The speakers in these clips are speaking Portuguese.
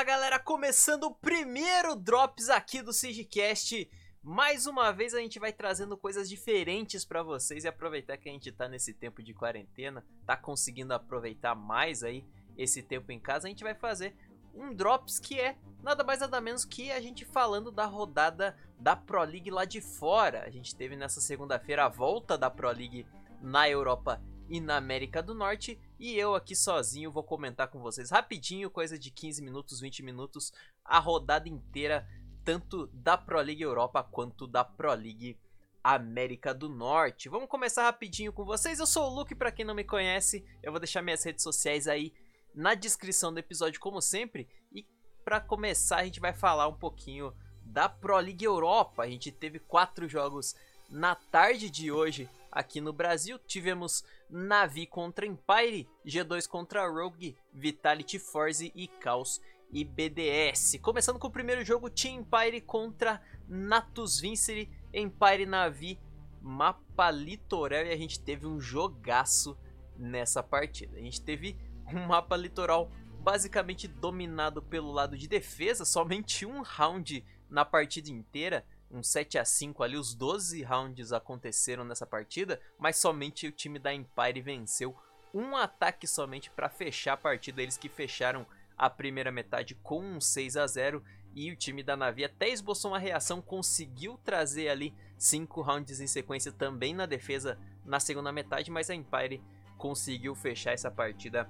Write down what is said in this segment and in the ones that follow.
Fala galera, começando o primeiro Drops aqui do Sigcast. Mais uma vez a gente vai trazendo coisas diferentes para vocês e aproveitar que a gente tá nesse tempo de quarentena, tá conseguindo aproveitar mais aí esse tempo em casa, a gente vai fazer um Drops que é nada mais nada menos que a gente falando da rodada da Pro League lá de fora. A gente teve nessa segunda-feira a volta da Pro League na Europa e na América do Norte. E eu aqui sozinho vou comentar com vocês rapidinho, coisa de 15 minutos, 20 minutos, a rodada inteira, tanto da Pro League Europa quanto da Pro League América do Norte. Vamos começar rapidinho com vocês. Eu sou o Luke, para quem não me conhece, eu vou deixar minhas redes sociais aí na descrição do episódio, como sempre. E para começar, a gente vai falar um pouquinho da Pro League Europa. A gente teve quatro jogos na tarde de hoje aqui no Brasil. Tivemos Navi contra Empire, G2 contra Rogue, Vitality Force e Caos e BDS. Começando com o primeiro jogo, Team Empire contra Natus Vincere, Empire Navi, mapa litoral e a gente teve um jogaço nessa partida. A gente teve um mapa litoral basicamente dominado pelo lado de defesa, somente um round na partida inteira, um 7 a 5 ali, os 12 rounds aconteceram nessa partida, mas somente o time da Empire venceu um ataque somente para fechar a partida, eles que fecharam a primeira metade com um 6 a 0 e o time da Navi até esboçou uma reação, conseguiu trazer ali cinco rounds em sequência também na defesa na segunda metade, mas a Empire conseguiu fechar essa partida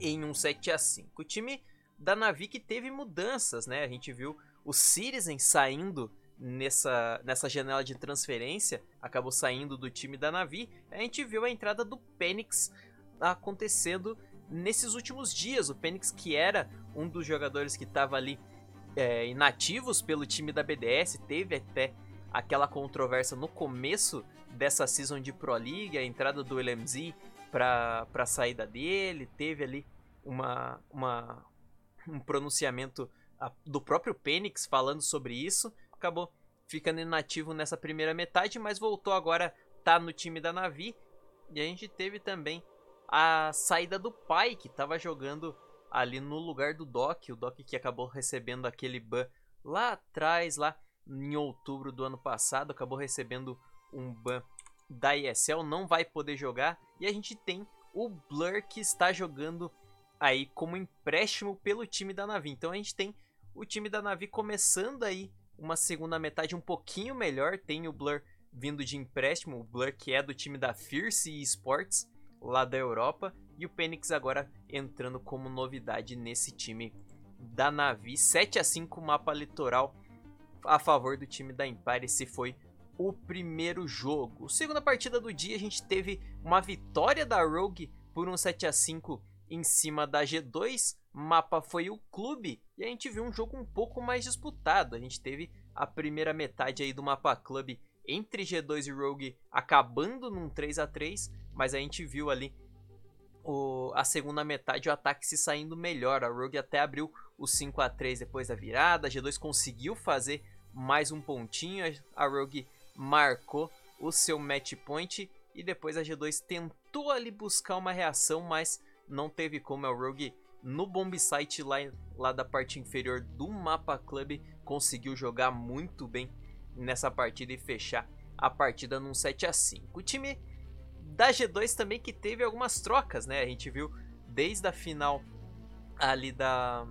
em um 7 a 5. O time da Navi que teve mudanças, né? A gente viu o Citizen saindo nessa, nessa janela de transferência, acabou saindo do time da Navi. A gente viu a entrada do Penix acontecendo nesses últimos dias. O Penix, que era um dos jogadores que estava ali é, inativos pelo time da BDS, teve até aquela controvérsia no começo dessa season de Pro League, a entrada do LMZ para a saída dele, teve ali uma, uma, um pronunciamento do próprio Penix falando sobre isso acabou ficando inativo nessa primeira metade, mas voltou agora, tá no time da Navi. E a gente teve também a saída do pai, que estava jogando ali no lugar do Doc, o Doc que acabou recebendo aquele ban lá atrás, lá em outubro do ano passado, acabou recebendo um ban da ESL, não vai poder jogar. E a gente tem o Blur que está jogando aí como empréstimo pelo time da Navi. Então a gente tem o time da Navi começando aí uma segunda metade um pouquinho melhor. Tem o Blur vindo de empréstimo, o Blur que é do time da Fierce Sports, lá da Europa, e o Penix agora entrando como novidade nesse time da Navi. 7 a 5 mapa litoral a favor do time da Empire. Esse foi o primeiro jogo. Segunda partida do dia, a gente teve uma vitória da Rogue por um 7 a 5 em cima da G2 mapa foi o clube e a gente viu um jogo um pouco mais disputado. A gente teve a primeira metade aí do mapa clube entre G2 e Rogue acabando num 3 a 3 mas a gente viu ali o, a segunda metade o ataque se saindo melhor. A Rogue até abriu o 5 a 3 depois da virada, a G2 conseguiu fazer mais um pontinho, a Rogue marcou o seu match point e depois a G2 tentou ali buscar uma reação, mas não teve como a Rogue no bomb site lá, lá da parte inferior do mapa club conseguiu jogar muito bem nessa partida e fechar a partida num 7 a 5. O time da G2 também que teve algumas trocas, né? A gente viu desde a final ali da,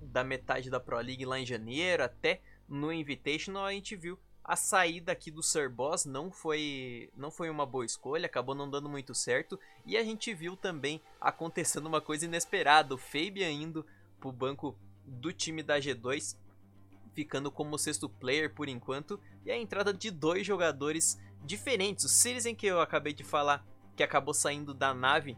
da metade da Pro League lá em janeiro até no Invitational a gente viu a saída aqui do Sir Boss não foi, não foi uma boa escolha, acabou não dando muito certo. E a gente viu também acontecendo uma coisa inesperada: o Fabian indo pro banco do time da G2, ficando como sexto player por enquanto. E a entrada de dois jogadores diferentes. O Citizen, que eu acabei de falar, que acabou saindo da nave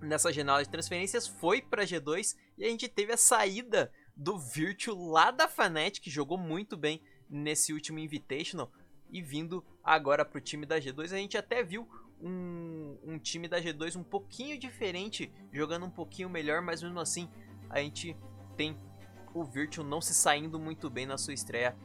nessa janela de transferências, foi para G2. E a gente teve a saída do Virtual lá da Fnatic, jogou muito bem nesse último Invitational e vindo agora para o time da G2. A gente até viu um, um time da G2 um pouquinho diferente, jogando um pouquinho melhor, mas mesmo assim a gente tem o Virtual não se saindo muito bem na sua estreia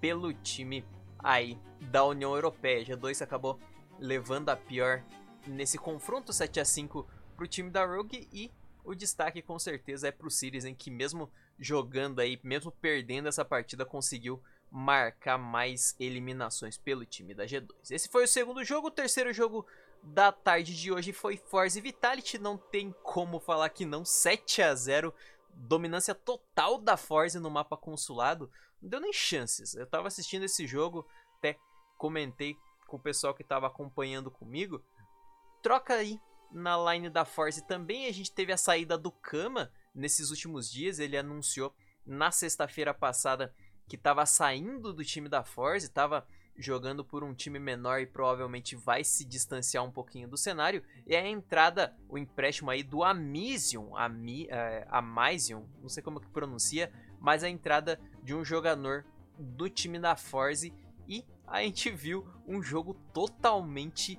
pelo time aí da União Europeia. G2 acabou levando a pior nesse confronto 7 a 5 para o time da Rogue e o destaque com certeza é para o Citizen que mesmo jogando aí, mesmo perdendo essa partida, conseguiu marcar mais eliminações pelo time da G2. Esse foi o segundo jogo, o terceiro jogo da tarde de hoje foi Force Vitality, não tem como falar que não, 7 a 0 dominância total da Force no mapa consulado, não deu nem chances. Eu tava assistindo esse jogo, até comentei com o pessoal que tava acompanhando comigo. Troca aí na line da Force também, a gente teve a saída do Kama nesses últimos dias, ele anunciou na sexta-feira passada que estava saindo do time da Force, estava jogando por um time menor e provavelmente vai se distanciar um pouquinho do cenário. E a entrada, o empréstimo aí do Amision, Ami, é, Amision, não sei como que pronuncia, mas a entrada de um jogador do time da Force e a gente viu um jogo totalmente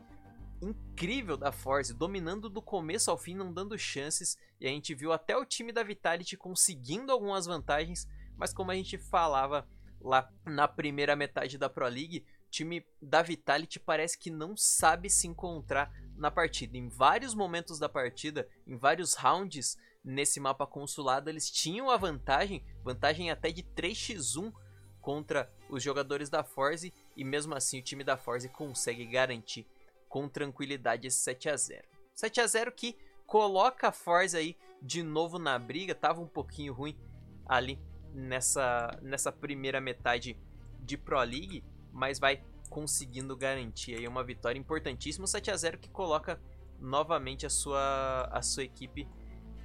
incrível da Force, dominando do começo ao fim, não dando chances, e a gente viu até o time da Vitality conseguindo algumas vantagens, mas como a gente falava lá na primeira metade da Pro League, time da Vitality parece que não sabe se encontrar na partida. Em vários momentos da partida, em vários rounds nesse mapa consulado, eles tinham a vantagem, vantagem até de 3x1 contra os jogadores da Force, e mesmo assim o time da Force consegue garantir com tranquilidade esse 7 a 0. 7 a 0 que coloca a Force aí de novo na briga, tava um pouquinho ruim ali nessa, nessa primeira metade de Pro League, mas vai conseguindo garantir aí uma vitória importantíssima, 7 a 0 que coloca novamente a sua, a sua equipe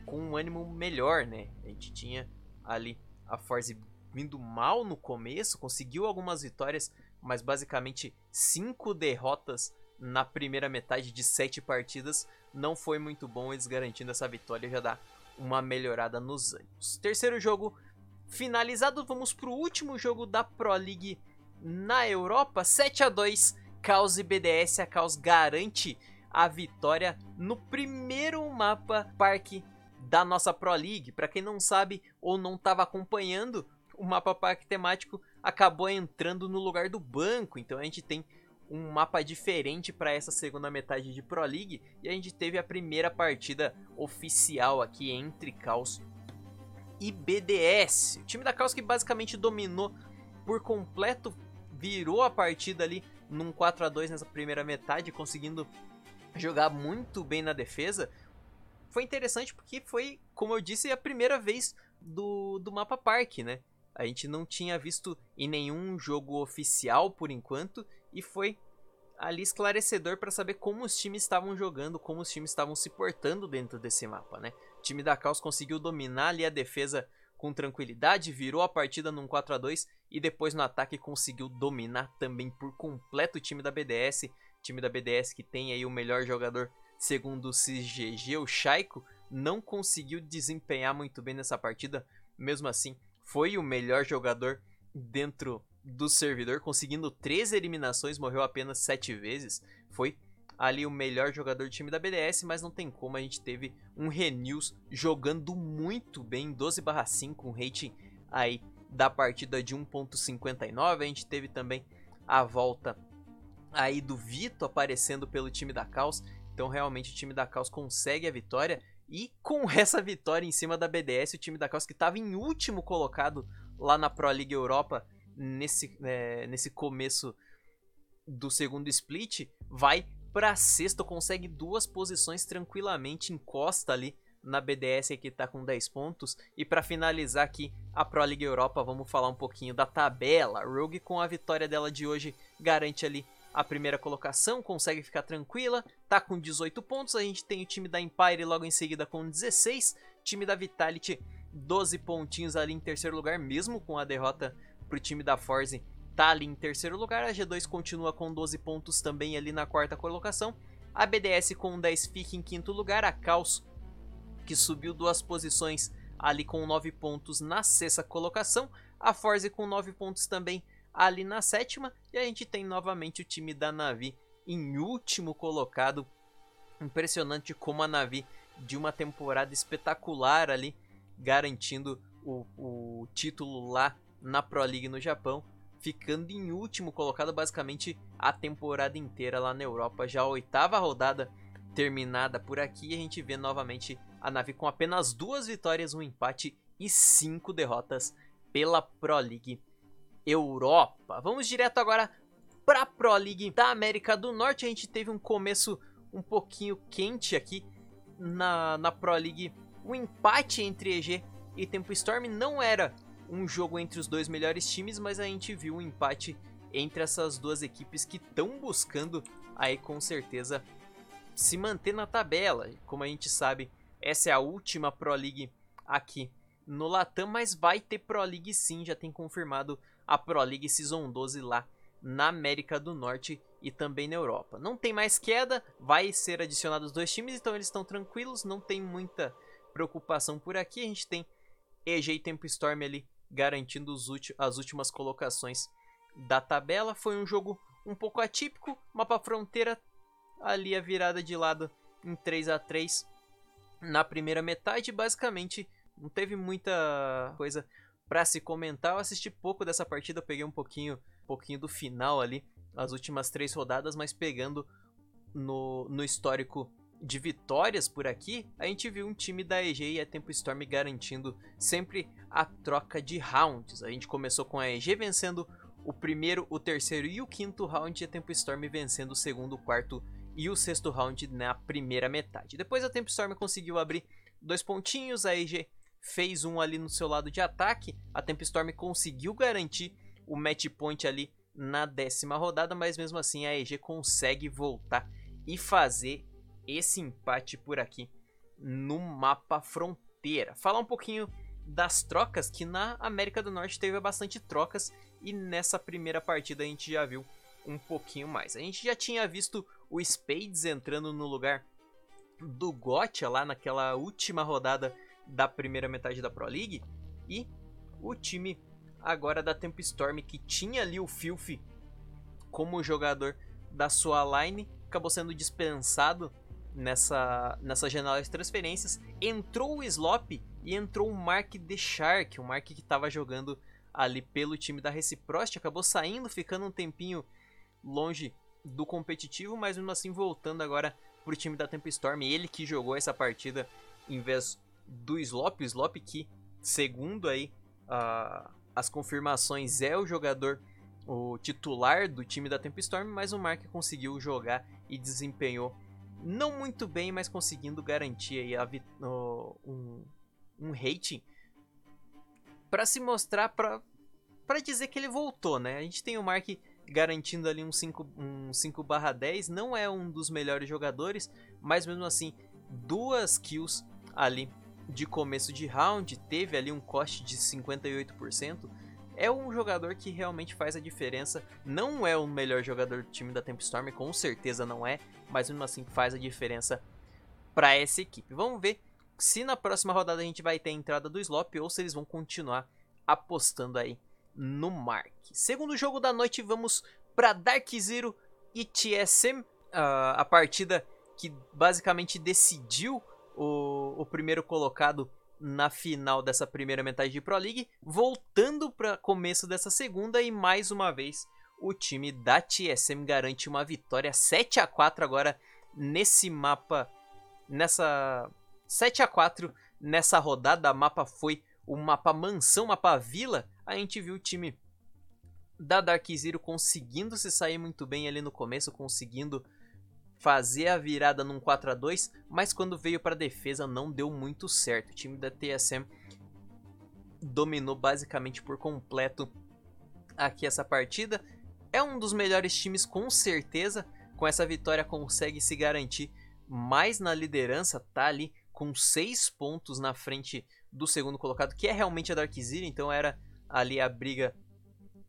com um ânimo melhor, né? A gente tinha ali a Force vindo mal no começo, conseguiu algumas vitórias, mas basicamente cinco derrotas na primeira metade de sete partidas não foi muito bom, eles garantindo essa vitória já dá uma melhorada nos ânimos. Terceiro jogo finalizado, vamos para o último jogo da Pro League na Europa, 7 a 2 Caos e BDS, a Caos garante a vitória no primeiro mapa parque da nossa Pro League. Para quem não sabe ou não estava acompanhando, o mapa parque temático acabou entrando no lugar do banco, então a gente tem um mapa diferente para essa segunda metade de Pro League. E a gente teve a primeira partida oficial aqui entre Caos e BDS. O time da Caos que basicamente dominou por completo, virou a partida ali num 4 a 2 nessa primeira metade, conseguindo jogar muito bem na defesa. Foi interessante porque foi, como eu disse, a primeira vez do, do mapa parque, né? A gente não tinha visto em nenhum jogo oficial por enquanto e foi ali esclarecedor para saber como os times estavam jogando, como os times estavam se portando dentro desse mapa, né? O time da Caos conseguiu dominar ali a defesa com tranquilidade, virou a partida num 4 a 2 e depois no ataque conseguiu dominar também por completo o time da BDS, time da BDS que tem aí o melhor jogador segundo o CGG, o Shaiko, não conseguiu desempenhar muito bem nessa partida, mesmo assim foi o melhor jogador dentro do servidor, conseguindo 13 eliminações, morreu apenas 7 vezes. Foi ali o melhor jogador do time da BDS, mas não tem como, a gente teve um Renews jogando muito bem, 12/5, um rating aí da partida de 1.59. A gente teve também a volta aí do Vito aparecendo pelo time da Caos. Então realmente o time da Caos consegue a vitória e com essa vitória em cima da BDS, o time da Caos que estava em último colocado lá na Pro League Europa nesse, é, nesse começo do segundo split, vai para sexto, consegue duas posições tranquilamente, encosta ali na BDS que está com 10 pontos. E para finalizar aqui a Pro League Europa, vamos falar um pouquinho da tabela. Rogue com a vitória dela de hoje garante ali a primeira colocação, consegue ficar tranquila, tá com 18 pontos. A gente tem o time da Empire logo em seguida com 16, time da Vitality 12 pontinhos ali em terceiro lugar, mesmo com a derrota pro time da Force, tá ali em terceiro lugar. A G2 continua com 12 pontos também ali na quarta colocação. A BDS com 10 fica em quinto lugar. A Caos, que subiu duas posições ali com 9 pontos na sexta colocação. A Force com 9 pontos também ali na sétima. E a gente tem novamente o time da Navi em último colocado. Impressionante como a Navi de uma temporada espetacular ali, garantindo o, o título lá na Pro League no Japão, ficando em último colocado basicamente a temporada inteira lá na Europa. Já a oitava rodada terminada por aqui, a gente vê novamente a nave com apenas duas vitórias, um empate e 5 derrotas pela Pro League Europa. Vamos direto agora para a Pro League da América do Norte. A gente teve um começo um pouquinho quente aqui na, na Pro League. O empate entre EG e Tempo Storm não era um jogo entre os dois melhores times, mas a gente viu um empate entre essas duas equipes que estão buscando aí com certeza se manter na tabela. Como a gente sabe, essa é a última Pro League aqui no Latam, mas vai ter Pro League sim, já tem confirmado a Pro League Season 12 lá na América do Norte e também na Europa. Não tem mais queda, vai ser adicionados dois times, então eles estão tranquilos, não tem muita preocupação por aqui. A gente tem EG e Tempo Storm ali garantindo as últimas colocações da tabela. Foi um jogo um pouco atípico, mapa fronteira ali a virada de lado em 3 a 3 na primeira metade, basicamente não teve muita coisa para se comentar. Eu assisti pouco dessa partida, peguei um pouquinho, um pouquinho do final ali, as últimas três rodadas, mas pegando no, no histórico de vitórias por aqui, a gente viu um time da EG e a Tempo Storm garantindo sempre a troca de rounds. A gente começou com a EG vencendo o primeiro, o terceiro e o quinto round, e a Tempo Storm vencendo o segundo, o quarto e o sexto round na primeira metade. Depois a Tempo Storm conseguiu abrir dois pontinhos, a EG fez um ali no seu lado de ataque, a Tempo Storm conseguiu garantir o match point ali na décima rodada, mas mesmo assim a EG consegue voltar e fazer esse empate por aqui no mapa fronteira. Falar um pouquinho das trocas, que na América do Norte teve bastante trocas e nessa primeira partida a gente já viu um pouquinho mais. A gente já tinha visto o Spades entrando no lugar do Gotcha lá naquela última rodada da primeira metade da Pro League e o time agora da Temp Storm que tinha ali o Filthy como jogador da sua line acabou sendo dispensado nessa, nessa janela de transferências. Entrou o Slop e entrou o Mark The Shark, o Mark que estava jogando ali pelo time da Reciprocity, acabou saindo, ficando um tempinho longe do competitivo, mas mesmo assim voltando agora pro time da Tempestorm, ele que jogou essa partida em vez do Slop, o Slop que, segundo aí uh, as confirmações, é o jogador o titular do time da Tempestorm, mas o Mark conseguiu jogar e desempenhou não muito bem, mas conseguindo garantir aí a, um, um rating para se mostrar, para dizer que ele voltou, né? A gente tem o Mark garantindo ali um 5, um 5 barra 10, não é um dos melhores jogadores, mas mesmo assim, duas kills ali de começo de round, teve ali um coste de 58%, é um jogador que realmente faz a diferença. Não é o melhor jogador do time da Tempestorm, com certeza não é, mas mesmo assim faz a diferença para essa equipe. Vamos ver se na próxima rodada a gente vai ter a entrada do Slop ou se eles vão continuar apostando aí no Mark. Segundo jogo da noite, vamos para Dark Zero e TSM, uh, a partida que basicamente decidiu o, o primeiro colocado na final dessa primeira metade de Pro League, voltando para começo dessa segunda e mais uma vez o time da TSM garante uma vitória 7 a 4 agora nesse mapa nessa 7 a 4 nessa rodada, o mapa foi o mapa mansão, mapa vila. A gente viu o time da Dark Zero conseguindo se sair muito bem ali no começo, conseguindo fazer a virada num 4 a 2 mas quando veio para defesa não deu muito certo. O time da TSM dominou basicamente por completo aqui essa partida. É um dos melhores times com certeza. Com essa vitória consegue se garantir mais na liderança, tá ali com 6 pontos na frente do segundo colocado, que é realmente a Dark Zero, então era ali a briga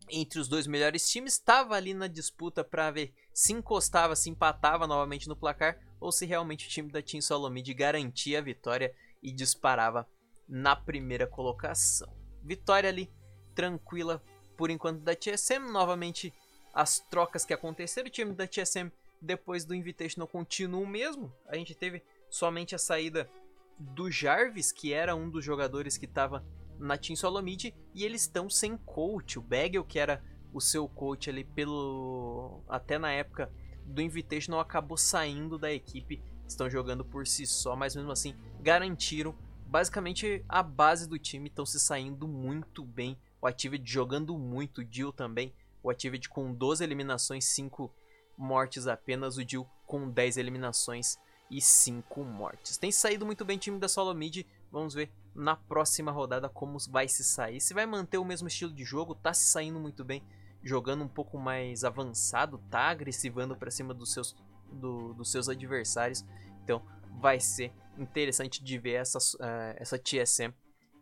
entre os dois melhores times, estava ali na disputa para ver se encostava, se empatava novamente no placar ou se realmente o time da Team Solomid garantia a vitória e disparava na primeira colocação. Vitória ali tranquila por enquanto da TSM, novamente as trocas que aconteceram, o time da TSM depois do Invitational continua o mesmo. A gente teve somente a saída do Jarvis, que era um dos jogadores que estava na Team Solomid, e eles estão sem coach. O Bagel, que era o seu coach ali pelo até na época do Invitational acabou saindo da equipe, estão jogando por si só, mas mesmo assim garantiram basicamente a base do time estão se saindo muito bem. O Activity jogando muito, o Jill também. O Activity com 12 eliminações, 5 mortes apenas. O Jill com 10 eliminações e 5 mortes. Tem saído muito bem o time da Solo Mid. Vamos ver na próxima rodada como vai se sair. Se vai manter o mesmo estilo de jogo, tá se saindo muito bem. Jogando um pouco mais avançado, tá agressivando para cima dos seus, do, dos seus adversários. Então vai ser interessante de ver essa, uh, essa TSM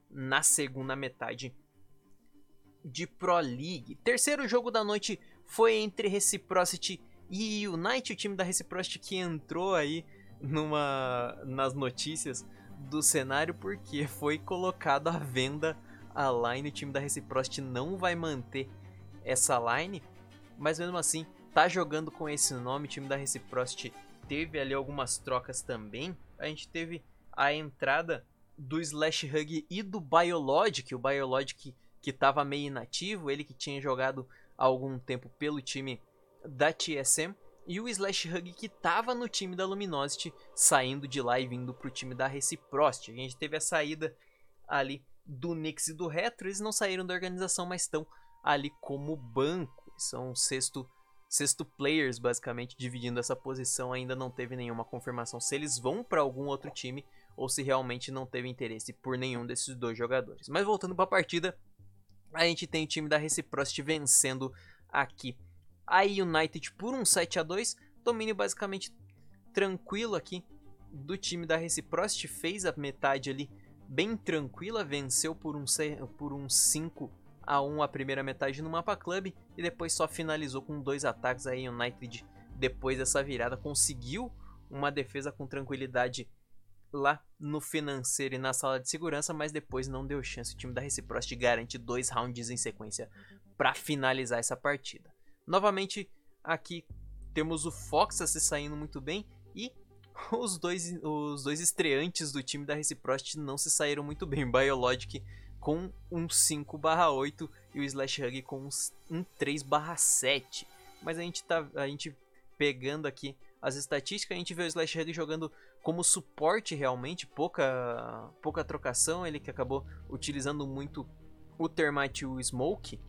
na segunda metade de Pro League. Terceiro jogo da noite foi entre Reciprocity e Unite, o time da Reciprocity que entrou aí numa nas notícias do cenário porque foi colocado à venda a line, o time da Reciprocity não vai manter essa line, mas mesmo assim tá jogando com esse nome, o time da Reciprocity teve ali algumas trocas também. A gente teve a entrada do Slash Hug e do Biologic, o Biologic que estava meio inativo, ele que tinha jogado há algum tempo pelo time da TSM, e o Slash Hug que estava no time da Luminosity, saindo de lá e vindo para o time da Reciprocity. A gente teve a saída ali do Nix e do Retro, eles não saíram da organização, mas estão ali como banco, são sexto sexto players basicamente dividindo essa posição, ainda não teve nenhuma confirmação se eles vão para algum outro time ou se realmente não teve interesse por nenhum desses dois jogadores. Mas voltando para a partida, a gente tem o time da Reciprocity vencendo aqui a United por um 7 a 2 domínio basicamente tranquilo aqui do time da Reciprocity, fez a metade ali bem tranquila, venceu por um, por um 5 a 1 a primeira metade no Mapa Club e depois só finalizou com dois ataques aí United depois dessa virada conseguiu uma defesa com tranquilidade lá no financeiro e na sala de segurança, mas depois não deu chance. O time da Reciprocity garante dois rounds em sequência para finalizar essa partida. Novamente aqui temos o Fox se saindo muito bem e os dois, os dois estreantes do time da Reciprocity não se saíram muito bem. Biologic com um 5/8 e o Slash Hug com um 3/7. Mas a gente tá a gente pegando aqui as estatísticas, a gente vê o Slash Hug jogando como suporte realmente, pouca pouca trocação, ele que acabou utilizando muito o Termite e o Smoke,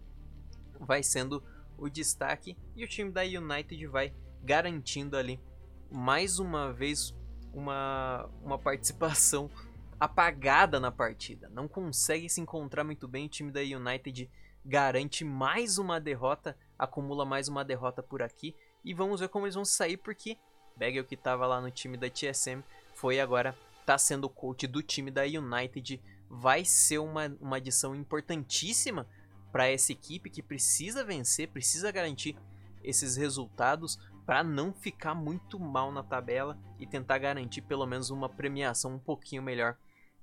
vai sendo o destaque e o time da United vai garantindo ali mais uma vez uma, uma participação apagada na partida. Não consegue se encontrar muito bem. O time da United garante mais uma derrota, acumula mais uma derrota por aqui. E vamos ver como eles vão sair, porque Bagel, que estava lá no time da TSM, foi agora, está sendo coach do time da United. Vai ser uma, uma adição importantíssima para essa equipe que precisa vencer, precisa garantir esses resultados para não ficar muito mal na tabela e tentar garantir pelo menos uma premiação um pouquinho melhor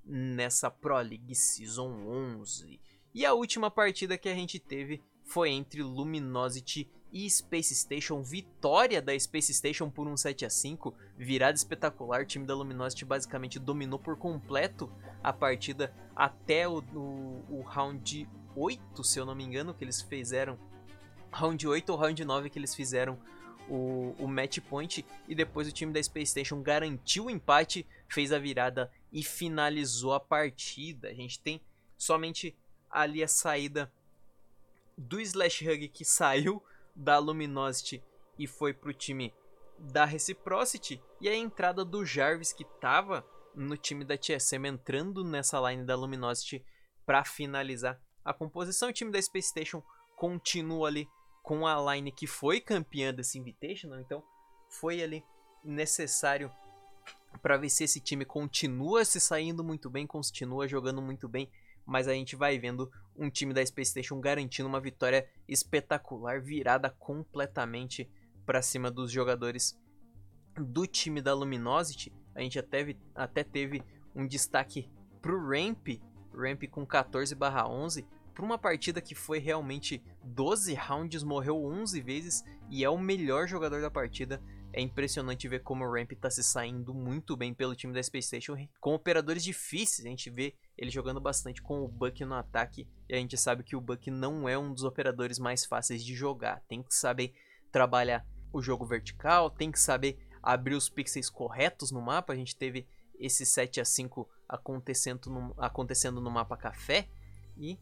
nessa Pro League Season 11. E a última partida que a gente teve foi entre Luminosity e Space Station. Vitória da Space Station por um 7 a 5 virada espetacular. O time da Luminosity basicamente dominou por completo a partida até o, o, o round 8, se eu não me engano, que eles fizeram. Round 8 ou round 9 que eles fizeram o, o match point. E depois o time da Space Station garantiu o empate, fez a virada e finalizou a partida. A gente tem somente ali a saída do Slash Hug que saiu da Luminosity e foi pro time da Reciprocity. E a entrada do Jarvis que estava no time da TSM entrando nessa line da Luminosity para finalizar a composição. O time da Space Station continua ali com a line que foi campeã desse Invitational, então foi ali necessário para ver se esse time continua se saindo muito bem, continua jogando muito bem, mas a gente vai vendo um time da Space Station garantindo uma vitória espetacular, virada completamente para cima dos jogadores do time da Luminosity. A gente até, até teve um destaque pro Ramp, Ramp com 14/11, para uma partida que foi realmente 12 rounds, morreu 11 vezes e é o melhor jogador da partida. É impressionante ver como o Ramp está se saindo muito bem pelo time da Space Station, com operadores difíceis. A gente vê ele jogando bastante com o Buck no ataque, e a gente sabe que o Buck não é um dos operadores mais fáceis de jogar. Tem que saber trabalhar o jogo vertical, tem que saber abrir os pixels corretos no mapa. A gente teve esse 7 a 5 acontecendo no, acontecendo no mapa café e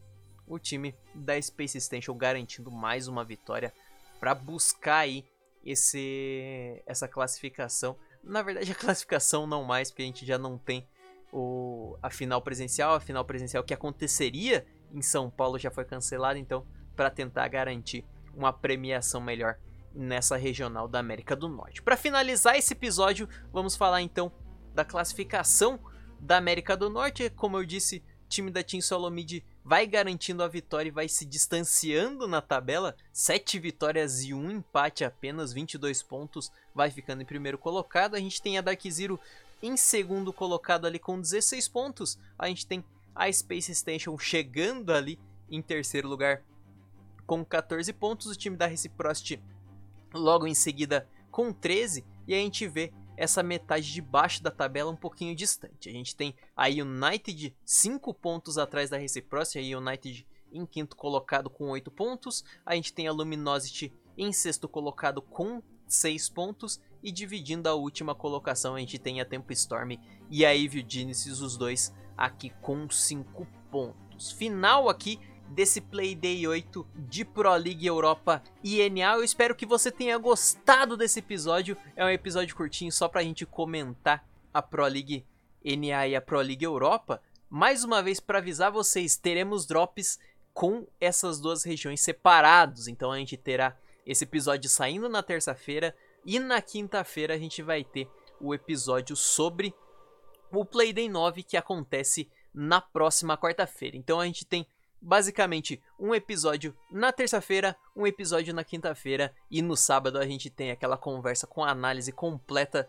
o time da Space Station garantindo mais uma vitória para buscar aí esse essa classificação. Na verdade, a classificação não mais, porque a gente já não tem o, a final presencial. A final presencial que aconteceria em São Paulo já foi cancelada, então para tentar garantir uma premiação melhor nessa regional da América do Norte. Para finalizar esse episódio, vamos falar então da classificação da América do Norte. Como eu disse, time da Team Solomid vai garantindo a vitória e vai se distanciando na tabela. 7 vitórias e 1 empate apenas, 22 pontos, vai ficando em primeiro colocado. A gente tem a Dark Zero em segundo colocado ali com 16 pontos. A gente tem a Space Station chegando ali em terceiro lugar com 14 pontos. O time da Reciprocity logo em seguida com 13. E a gente vê essa metade de baixo da tabela um pouquinho distante. A gente tem a United 5 pontos atrás da Reciprocity, a United em quinto colocado com 8 pontos. A gente tem a Luminosity em sexto colocado com 6 pontos. E dividindo a última colocação, a gente tem a Tempo Storm e a Evil Genesis, os dois aqui com 5 pontos. Final aqui desse Playday 8 de Pro League Europa INA. Eu espero que você tenha gostado desse episódio. É um episódio curtinho só pra gente comentar a Pro League NA e a Pro League Europa. Mais uma vez para avisar vocês, teremos drops com essas duas regiões separados. Então a gente terá esse episódio saindo na terça-feira e na quinta-feira a gente vai ter o episódio sobre o Playday 9 que acontece na próxima quarta-feira. Então a gente tem basicamente um episódio na terça-feira, um episódio na quinta-feira e no sábado a gente tem aquela conversa com a análise completa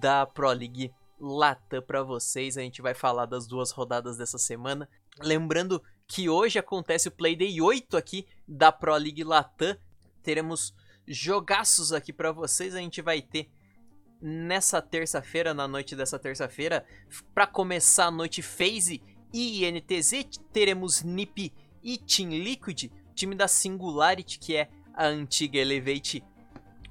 da Pro League Latam para vocês. A gente vai falar das duas rodadas dessa semana. Lembrando que hoje acontece o Playday 8 aqui da Pro League Latam. Teremos jogaços aqui para vocês. A gente vai ter nessa terça-feira, na noite dessa terça-feira, para começar a noite Phase INTZ, teremos NiP e Team Liquid, time da Singularity, que é a antiga Elevate,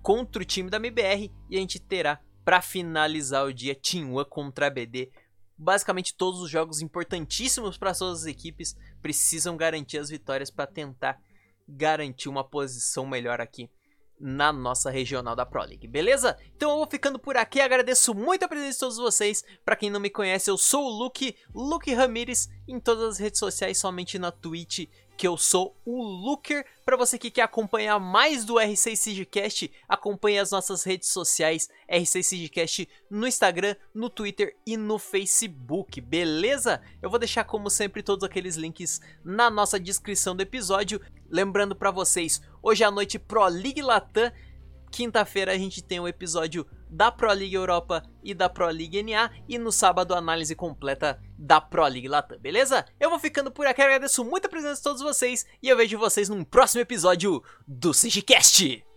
contra o time da MBR, e a gente terá para finalizar o dia Team One contra a BD. Basicamente todos os jogos importantíssimos para suas as equipes precisam garantir as vitórias para tentar garantir uma posição melhor aqui na nossa regional da Pro League, beleza? Então eu vou ficando por aqui, agradeço muito a presença de todos vocês. Para quem não me conhece, eu sou o Luke, Luke Ramirez, em todas as redes sociais, somente na Twitch, que eu sou o Looker. Para você que quer acompanhar mais do R6 Sigcast, acompanhe as nossas redes sociais, R6 Sigcast no Instagram, no Twitter e no Facebook, beleza? Eu vou deixar como sempre todos aqueles links na nossa descrição do episódio. Lembrando para vocês, hoje à noite Pro League Latam, quinta-feira a gente tem um episódio da Pro League Europa e da Pro League NA e no sábado a análise completa da Pro League Latam, beleza? Eu vou ficando por aqui, agradeço muito a presença de todos vocês e eu vejo vocês num próximo episódio do Sigicast.